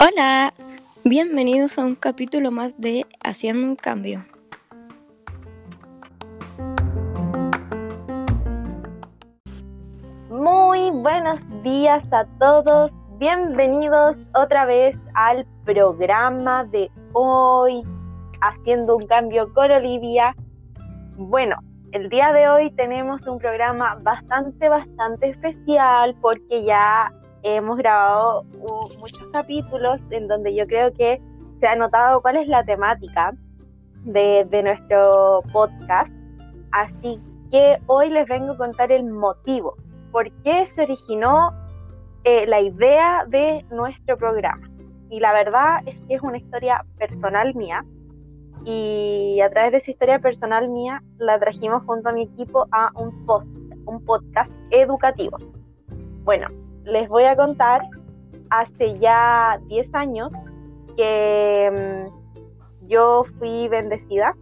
Hola, bienvenidos a un capítulo más de Haciendo un Cambio. Muy buenos días a todos, bienvenidos otra vez al programa de hoy, Haciendo un Cambio con Olivia. Bueno, el día de hoy tenemos un programa bastante, bastante especial porque ya hemos grabado muchos capítulos en donde yo creo que se ha notado cuál es la temática de, nuestro podcast. Así que hoy les vengo a contar el motivo, por qué se originó eh, la idea de nuestro programa. Y la verdad es que es una historia personal mía. Y a través de esa historia personal mía la trajimos junto a mi equipo a un, post, un podcast educativo. Bueno, les voy a contar hace ya 10 años que mm, yo fui bendecida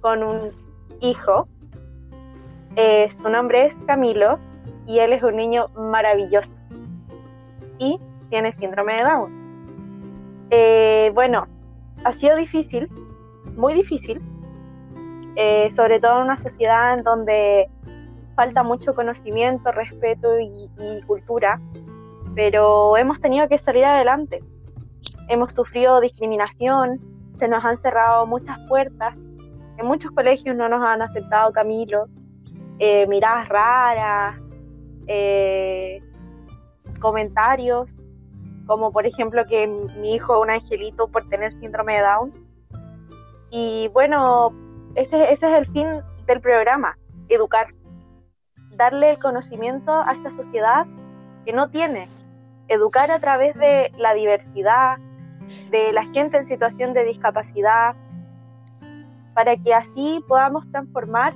con un hijo. Eh, su nombre es Camilo y él es un niño maravilloso y tiene síndrome de Down. Eh, bueno, ha sido difícil, muy difícil, eh, sobre todo en una sociedad en donde falta mucho conocimiento, respeto y, cultura, pero hemos tenido que salir adelante. Hemos sufrido discriminación, se nos han cerrado muchas puertas, en muchos colegios no nos han aceptado Camilo, eh, miradas raras, eh, comentarios, como por ejemplo que mi hijo es un angelito por tener síndrome de Down. Y bueno, ese es el fin del programa, educar darle el conocimiento a esta sociedad que no tiene, educar a través de la diversidad, de la gente en situación de discapacidad, para que así podamos transformar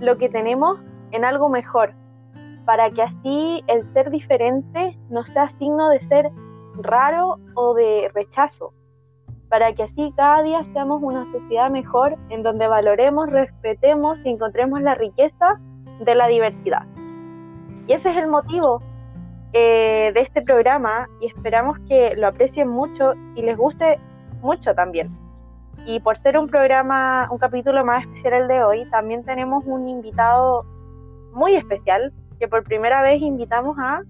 lo que tenemos en algo mejor, para que así el ser diferente no sea signo de ser raro o de rechazo, para que así cada día seamos una sociedad mejor en donde valoremos, respetemos y encontremos la riqueza de la diversidad. Y ese es el motivo eh, de este programa y esperamos que lo aprecien mucho y les guste mucho también. Y por ser un programa, un capítulo más especial el de hoy, también tenemos un invitado muy especial por primera vez invitamos a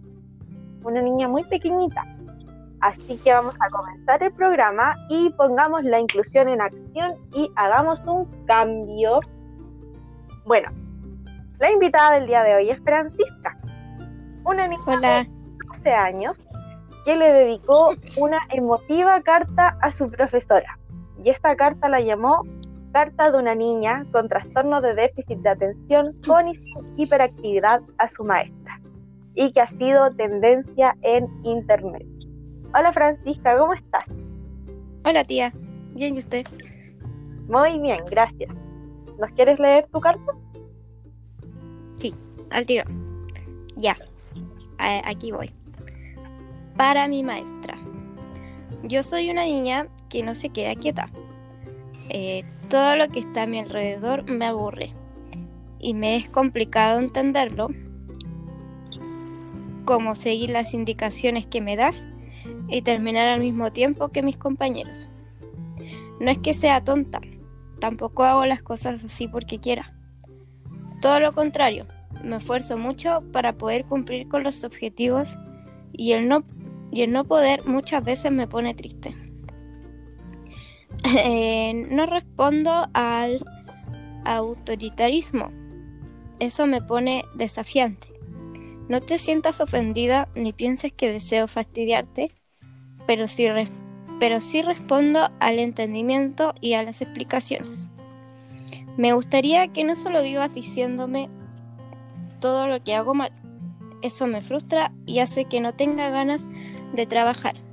una niña muy pequeñita. Así que vamos a comenzar el programa y pongamos la inclusión en acción y hagamos un cambio. Bueno, la invitada del día de hoy es Francisca, una niña de 12 años que le dedicó una emotiva carta a su profesora. Y esta carta la llamó Carta de una niña con trastorno de déficit de atención con hiperactividad a su maestra y que ha sido tendencia en internet. Hola Francisca, ¿cómo estás? Hola tía, bien y usted. Muy bien, gracias. ¿Nos quieres leer tu carta? al tiro. Ya, aquí voy. Para mi maestra. Yo soy una niña que no se queda quieta. Eh, todo lo que está a mi alrededor me aburre y me es complicado entenderlo, como seguir las indicaciones que me das y terminar al mismo tiempo que mis compañeros. No es que sea tonta, tampoco hago las cosas así porque quiera. Todo lo contrario, me esfuerzo mucho para poder cumplir con los objetivos y el no, y el no poder muchas veces me pone triste. Eh, no respondo al autoritarismo. Eso me pone desafiante. No te sientas ofendida ni pienses que deseo fastidiarte, pero sí, pero sí respondo al entendimiento y a las explicaciones. Me gustaría que no solo vivas diciéndome todo lo que hago mal. Eso me frustra y hace que no tenga ganas de trabajar.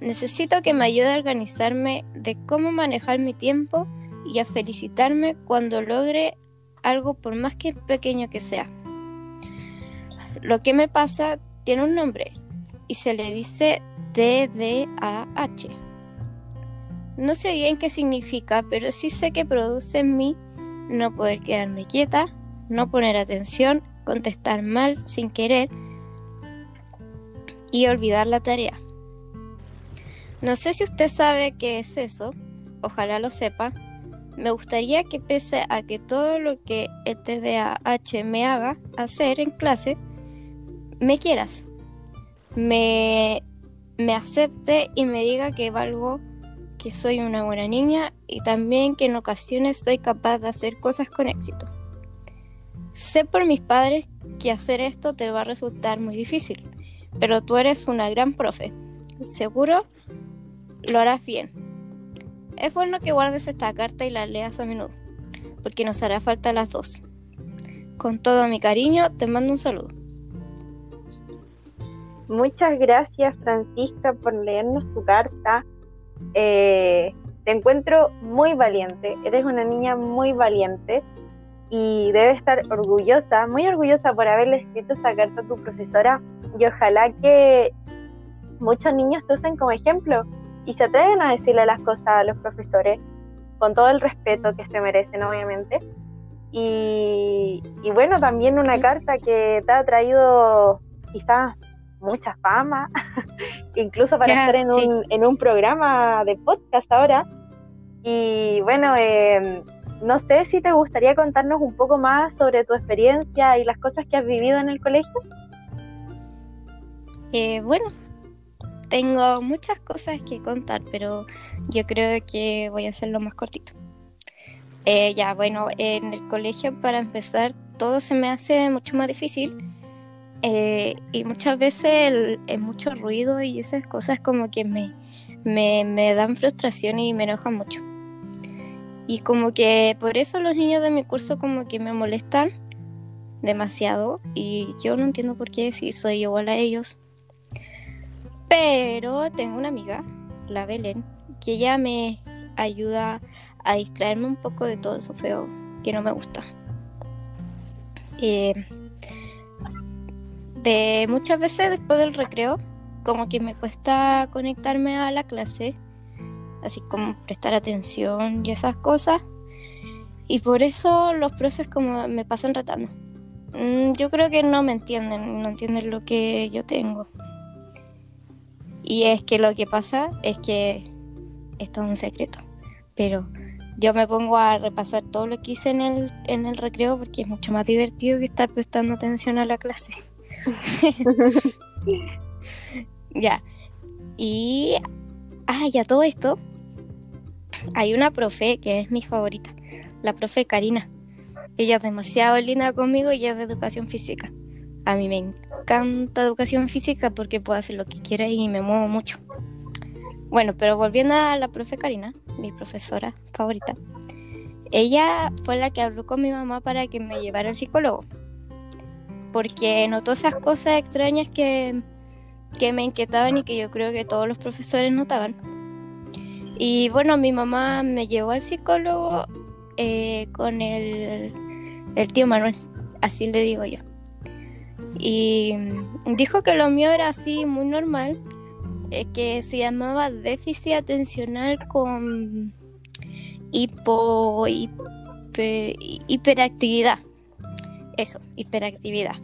Necesito que me ayude a organizarme de cómo manejar mi tiempo y a felicitarme cuando logre algo por más que pequeño que sea. Lo que me pasa tiene un nombre y se le dice TDAH. No sé bien qué significa, pero sí sé que produce en mí no poder quedarme quieta, no poner atención, contestar mal sin querer y olvidar la tarea. No sé si usted sabe qué es eso, ojalá lo sepa. Me gustaría que pese a que todo lo que el TDAH me haga hacer en clase, me quieras, me, me acepte y me diga que valgo, que soy una buena niña y también que en ocasiones soy capaz de hacer cosas con éxito. Sé por mis padres que hacer esto te va a resultar muy difícil, pero tú eres una gran profe. Seguro lo harás bien. Es bueno que guardes esta carta y la leas a menudo, porque nos hará falta las dos. Con todo mi cariño, te mando un saludo. Muchas gracias Francisca por leernos tu carta. Eh, te encuentro muy valiente, eres una niña muy valiente y debes estar orgullosa, muy orgullosa por haberle escrito esta carta a tu profesora y ojalá que muchos niños te usen como ejemplo y se atreven a decirle las cosas a los profesores con todo el respeto que se merecen, obviamente. Y, bueno, también una carta que te ha traído quizás mucha fama, incluso para estar en, un, en un programa de podcast ahora. Y bueno, em, no sé si te gustaría contarnos un poco más sobre tu experiencia y las cosas que has vivido en el colegio. Eh, bueno, tengo muchas cosas que contar, pero yo creo que voy a hacerlo más cortito. Eh, ya, bueno, en el colegio para empezar todo se me hace mucho más difícil eh, y muchas veces el, mucho ruido y esas cosas como que me, me, me dan frustración y me enojan mucho. Y como que por eso los niños de mi curso como que me molestan demasiado y yo no entiendo por qué si soy igual a ellos pero tengo una amiga, la Belén, que ella me ayuda a distraerme un poco de todo eso feo que no me gusta. Eh, de muchas veces después del recreo, como que me cuesta conectarme a la clase, así como prestar atención y esas cosas. Y por eso los profes como me pasan retando. Mm, yo creo que no me entienden, no entienden lo que yo tengo. Y es que lo que pasa es que esto es un secreto, pero yo me pongo a repasar todo lo que hice en el, en el recreo porque es mucho más divertido que estar prestando atención a la clase. ya. Y, ah, ya todo esto, hay una profe que es mi favorita, la profe Karina. Ella es demasiado linda conmigo y es de educación física. A mí me encanta educación física porque puedo hacer lo que quiera y me muevo mucho. Bueno, pero volviendo a la profe Karina, mi profesora favorita, ella fue la que habló con mi mamá para que me llevara al psicólogo. Porque notó esas cosas extrañas que, que me inquietaban y que yo creo que todos los profesores notaban. Y bueno, mi mamá me llevó al psicólogo eh, con el, el tío Manuel, así le digo yo. Y dijo que lo mío era así, muy normal, eh, que se llamaba déficit atencional con hipo, hiperactividad. Eso, hiperactividad.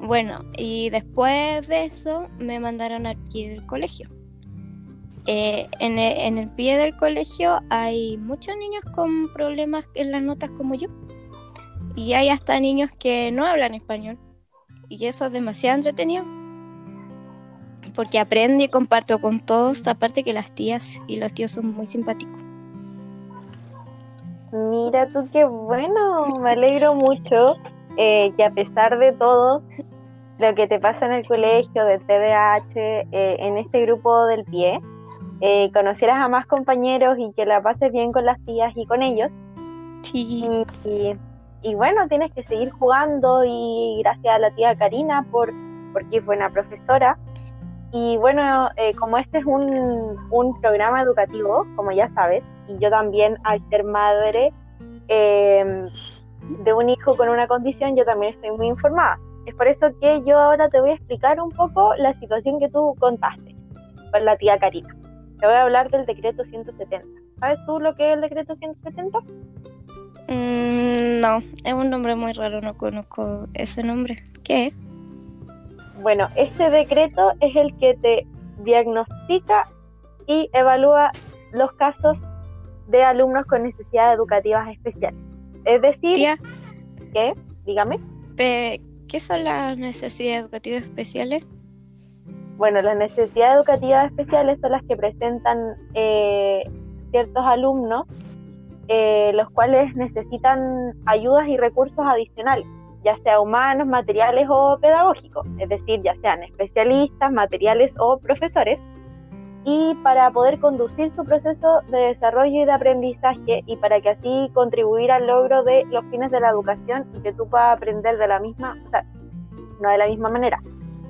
Bueno, y después de eso me mandaron al pie del colegio. Eh, en, el, en, el, pie del colegio hay muchos niños con problemas en las notas como yo. Y hay hasta niños que no hablan español y eso es demasiado entretenido porque aprendo y comparto con todos, aparte que las tías y los tíos son muy simpáticos. Mira tú qué bueno, me alegro mucho eh, que a pesar de todo lo que te pasa en el colegio del TDAH, eh, en este grupo del pie, eh, conocieras a más compañeros y que la pases bien con las tías y con ellos. Sí. y y bueno, tienes que seguir jugando y gracias a la tía Karina por porque es buena profesora. Y bueno, eh, como este es un, un, programa educativo, como ya sabes, y yo también al ser madre em, de un hijo con una condición, yo también estoy muy informada. Es por eso que yo ahora te voy a explicar un poco la situación que tú contaste con la tía Karina. Te voy a hablar del decreto 170. ¿Sabes tú lo que es el decreto 170? Mm, no, es un nombre muy raro, no conozco ese nombre. ¿Qué es? Bueno, este decreto es el que te diagnostica y evalúa los casos de alumnos con necesidades educativas especiales. Es decir, Tía, ¿qué? Dígame. ¿qué son las necesidades educativas especiales? Bueno, las necesidades educativas especiales son las que presentan eh, ciertos alumnos, eh, los cuales necesitan ayudas y recursos adicionales, ya sea humanos, materiales o pedagógicos, es decir, ya sean especialistas, materiales o profesores, y para poder conducir su proceso de desarrollo y de aprendizaje y para que así contribuir al logro de los fines de la educación y que tú puedas aprender de la misma, o sea, no de la misma manera,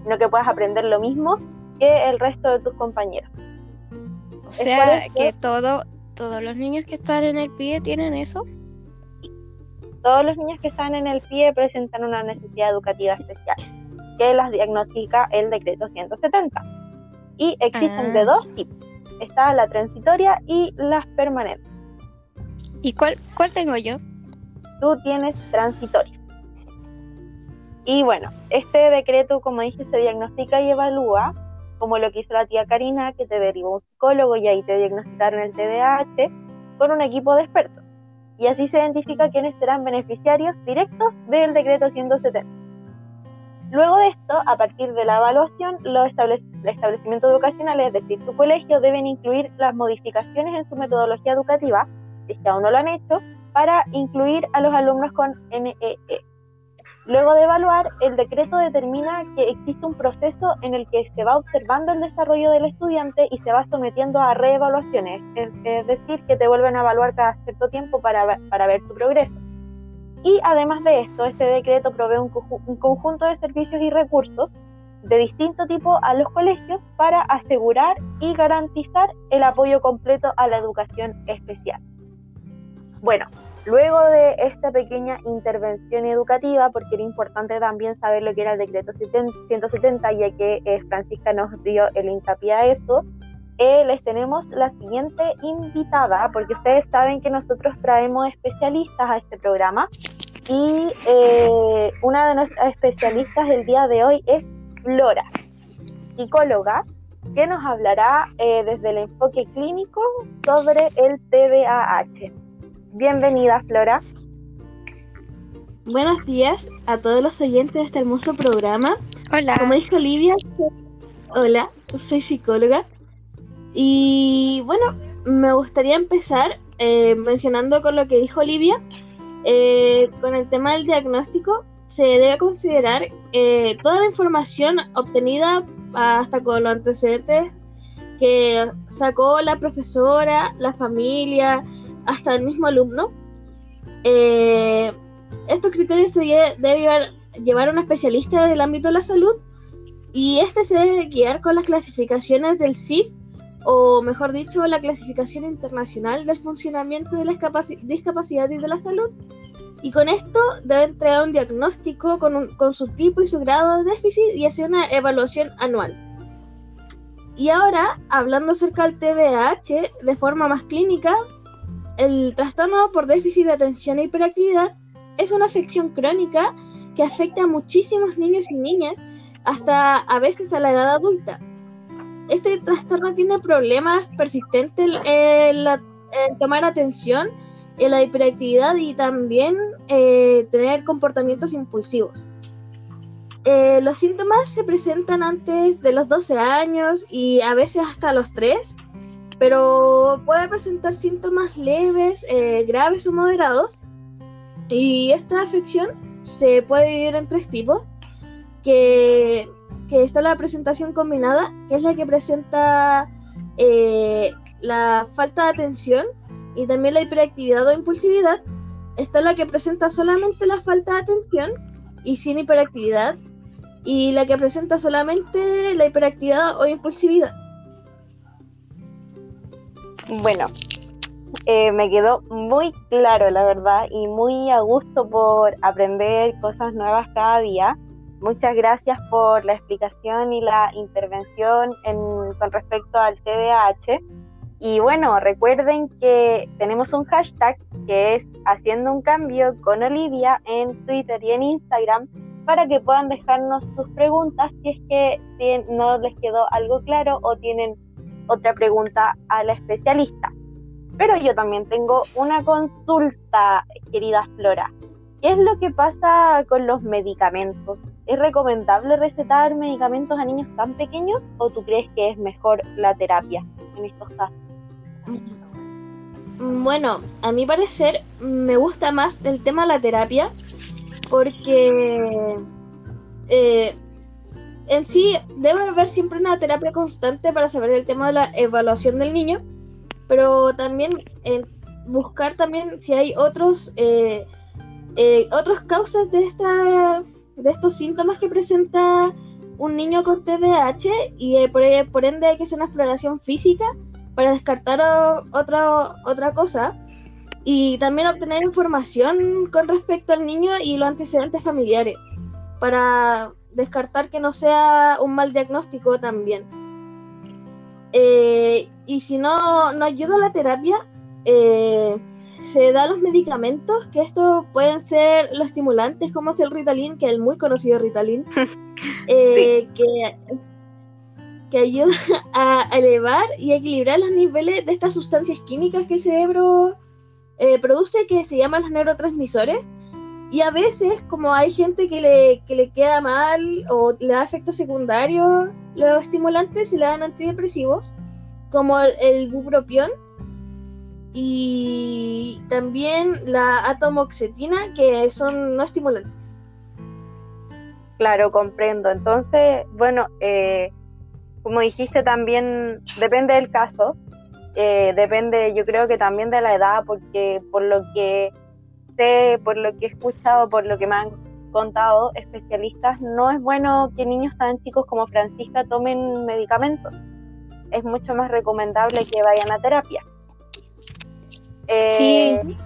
sino que puedas aprender lo mismo que el resto de tus compañeros. O sea, que todo, todos los niños que están en el PIE tienen eso. Todos los niños que están en el PIE presentan una necesidad educativa especial, que las diagnostica el decreto 170. Y existen Ah. de dos tipos. Está la transitoria y las permanentes. ¿Y cuál, cuál tengo yo? Tú tienes transitoria. Y bueno, este decreto, como dije, se diagnostica y evalúa, como lo que hizo la tía Karina, que te derivó un psicólogo y ahí te diagnosticaron el TDAH, con un equipo de expertos. Y así se identifica quiénes serán beneficiarios directos del decreto 170. Luego de esto, a partir de la evaluación, los establec- establecimientos educacionales, es decir, tu colegio, deben incluir las modificaciones en su metodología educativa, si es que aún no lo han hecho, para incluir a los alumnos con NEE. Luego de evaluar, el decreto determina que existe un proceso en el que se va observando el desarrollo del estudiante y se va sometiendo a reevaluaciones, es, decir, que te vuelven a evaluar cada cierto tiempo para, para ver tu progreso. Y además de esto, este decreto provee un, un conjunto de servicios y recursos de distinto tipo a los colegios para asegurar y garantizar el apoyo completo a la educación especial. Bueno, luego de esta pequeña intervención educativa, porque era importante también saber lo que era el decreto 170, ya que eh, Francisca nos dio el hincapié a esto, eh, les tenemos la siguiente invitada, porque ustedes saben que nosotros traemos especialistas a este programa y eh, una de nuestras especialistas el día de hoy es Flora, psicóloga, que nos hablará eh, desde el enfoque clínico sobre el TDAH. Bienvenida, Flora. Buenos días a todos los oyentes de este hermoso programa. Hola. Como dijo Olivia, soy- hola, soy psicóloga. Y bueno, me gustaría empezar eh, mencionando con lo que dijo Olivia. Eh, con el tema del diagnóstico, se debe considerar eh, toda la información obtenida hasta con los antecedentes que sacó la profesora, la familia, hasta el mismo alumno. Eh, estos criterios se debe llevar, a un especialista del ámbito de la salud y este se debe guiar con las clasificaciones del CIF o mejor dicho la clasificación internacional del funcionamiento de la discapacidad y de la salud y con esto debe entregar un diagnóstico con, con su tipo y su grado de déficit y hacer una evaluación anual. Y ahora, hablando acerca del TDAH de forma más clínica, el trastorno por déficit de atención e hiperactividad es una afección crónica que afecta a muchísimos niños y niñas hasta a veces a la edad adulta. Este trastorno tiene problemas persistentes en, la- tomar atención, en la hiperactividad y también eh, tener comportamientos impulsivos. Eh, los síntomas se presentan antes de los 12 años y a veces hasta los 3, pero puede presentar síntomas leves, eh, graves o moderados. Y esta afección se puede dividir en tres tipos, que, está la presentación combinada, que es la que presenta eh, la falta de atención y también la hiperactividad o impulsividad. Está la que presenta solamente la falta de atención y sin hiperactividad, y la que presenta solamente la hiperactividad o impulsividad. Bueno, eh, me quedó muy claro, la verdad, y muy a gusto por aprender cosas nuevas cada día. Muchas gracias por la explicación y la intervención en- con respecto al TDAH. Y bueno, recuerden que tenemos un hashtag que es Haciendo un Cambio con Olivia en Twitter y en Instagram para que puedan dejarnos sus preguntas si es que no les quedó algo claro o tienen otra pregunta a la especialista. Pero yo también tengo una consulta, querida Flora. ¿Qué es lo que pasa con los medicamentos? ¿Es recomendable recetar medicamentos a niños tan pequeños o tú crees que es mejor la terapia en estos casos? Bueno, a mi parecer me gusta más el tema de la terapia porque eh, en sí debe haber siempre una terapia constante para saber el tema de la evaluación del niño, pero también buscar también si hay otros eh, eh, otras causas de esta de estos síntomas que presenta un niño con TDAH y por, por, ende hay que hacer una exploración física para descartar otra otra cosa. Y también obtener información con respecto al niño y los antecedentes familiares para descartar que no sea un mal diagnóstico también. Eh, y si no, no ayuda la terapia, eh, se da los medicamentos, que estos pueden ser los estimulantes, como es el Ritalin, que es el muy conocido Ritalin, eh, que, que ayuda a elevar y equilibrar los niveles de estas sustancias químicas que el cerebro eh, produce que se llaman los neurotransmisores. Y a veces, como hay gente que le, que le queda mal o le da efectos secundarios los estimulantes, se le dan antidepresivos, como el, bupropión y también la atomoxetina, que son no estimulantes. Claro, comprendo. Entonces, bueno, eh, como dijiste también, depende del caso. Eh, depende, yo creo que también de la edad, porque por lo que sé, por lo que he escuchado, por lo que me han contado especialistas, no es bueno que niños tan chicos como Francisca tomen medicamentos. Es mucho más recomendable que vayan a terapia. sí, eh,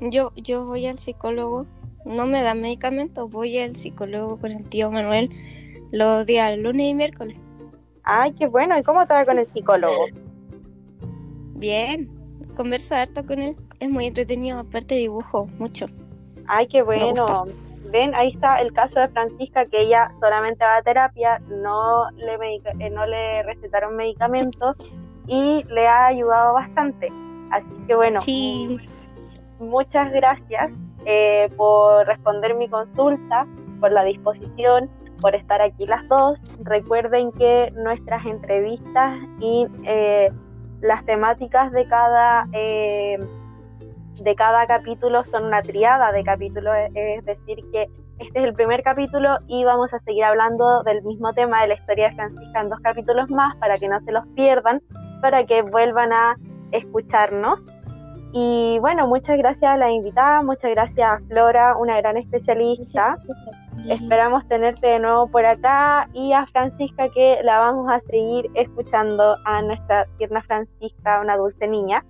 yo, yo voy al psicólogo, no me da medicamentos, voy al psicólogo con el tío Manuel los días lunes y miércoles. Ay, qué bueno. ¿Y cómo está con el psicólogo? Bien, converso harto con él, es muy entretenido, aparte dibujo mucho. Ay, qué bueno. Ven, ahí está el caso de Francisca, que ella solamente va a terapia, no le, eh, no le recetaron medicamentos y le ha ayudado bastante. Así que bueno, sí. muchas gracias eh, por responder mi consulta, por la disposición, por estar aquí las dos. Recuerden que nuestras entrevistas y eh, las temáticas de cada, eh, de cada capítulo son una triada de capítulos, es decir, que este es el primer capítulo y vamos a seguir hablando del mismo tema de la historia de Francisca en dos capítulos más para que no se los pierdan, para que vuelvan a escucharnos. Y bueno, muchas gracias a la invitada, muchas gracias a Flora, una gran especialista. Esperamos tenerte de nuevo por acá y a Francisca que la vamos a seguir escuchando a nuestra tierna Francisca, una dulce niña.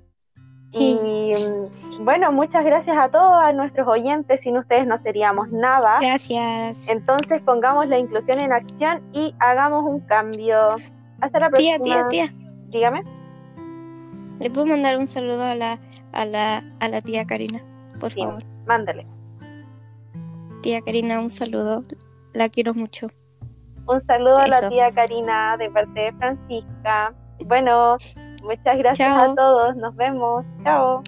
Y mm, bueno, muchas gracias a todos, a nuestros oyentes, sin ustedes no seríamos nada. Gracias. Entonces pongamos la inclusión en acción y hagamos un cambio. Hasta la próxima. Tía, tía, tía. Dígame. ¿Le puedo mandar un saludo a la, a la, a la tía Karina? Por favor. Mándale tía Karina, un saludo. La quiero mucho. Un saludo a la tía Karina de parte de Francisca. Bueno, muchas gracias a todos. Nos vemos. Chao.